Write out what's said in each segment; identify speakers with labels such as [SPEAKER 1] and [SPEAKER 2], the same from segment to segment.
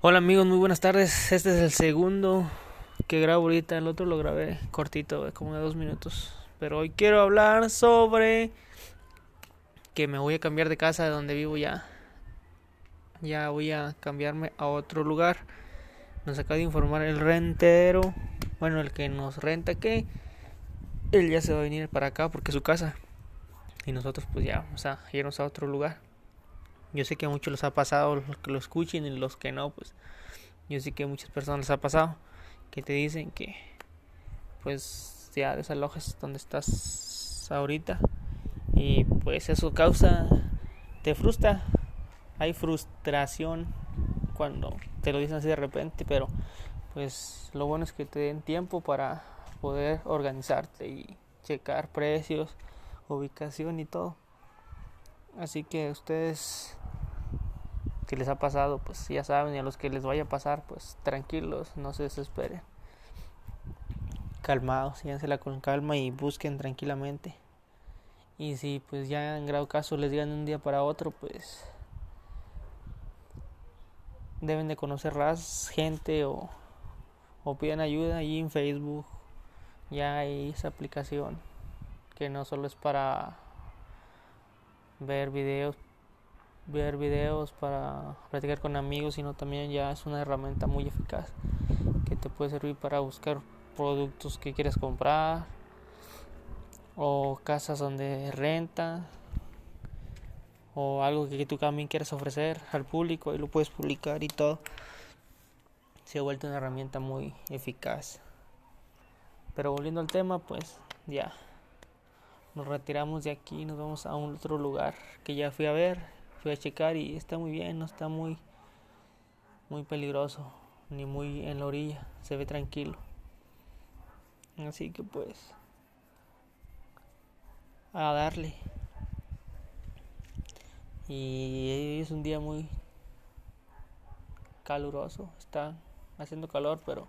[SPEAKER 1] Hola amigos, muy buenas tardes. Este es el segundo que grabo ahorita. El otro lo grabé cortito, como de dos minutos. Pero hoy quiero hablar sobre que me voy a cambiar de casa de donde vivo ya. Ya voy a cambiarme a otro lugar. Nos acaba de informar el rentero, bueno, el que nos renta que él ya se va a venir para acá porque es su casa. Y nosotros pues ya vamos a irnos a otro lugar. Yo sé que a muchos les ha pasado, los que lo escuchen y los que no, pues yo sé que a muchas personas les ha pasado que te dicen que pues ya desalojes donde estás ahorita y pues eso causa, te frustra, hay frustración cuando te lo dicen así de repente, pero pues lo bueno es que te den tiempo para poder organizarte y checar precios, ubicación y todo. Así que ustedes que les ha pasado, pues ya saben, y a los que les vaya a pasar, pues tranquilos, no se desesperen. Calmados, sígansela con calma y busquen tranquilamente. Y si pues ya en grado caso les digan de un día para otro, pues deben de conocer más gente o, o pidan ayuda ahí en Facebook. Ya hay esa aplicación que no solo es para ver videos ver videos para platicar con amigos, sino también ya es una herramienta muy eficaz que te puede servir para buscar productos que quieres comprar o casas donde renta o algo que tú también quieras ofrecer al público y lo puedes publicar y todo. Se ha vuelto una herramienta muy eficaz. Pero volviendo al tema, pues ya nos retiramos de aquí, nos vamos a un otro lugar que ya fui a ver fui a checar y está muy bien, no está muy muy peligroso ni muy en la orilla, se ve tranquilo. Así que pues a darle. Y es un día muy caluroso, está haciendo calor, pero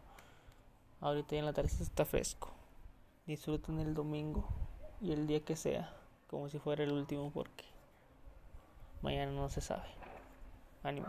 [SPEAKER 1] ahorita ya en la tarde está fresco. Disfruten el domingo y el día que sea, como si fuera el último porque Mañana no se sabe. Ánimo.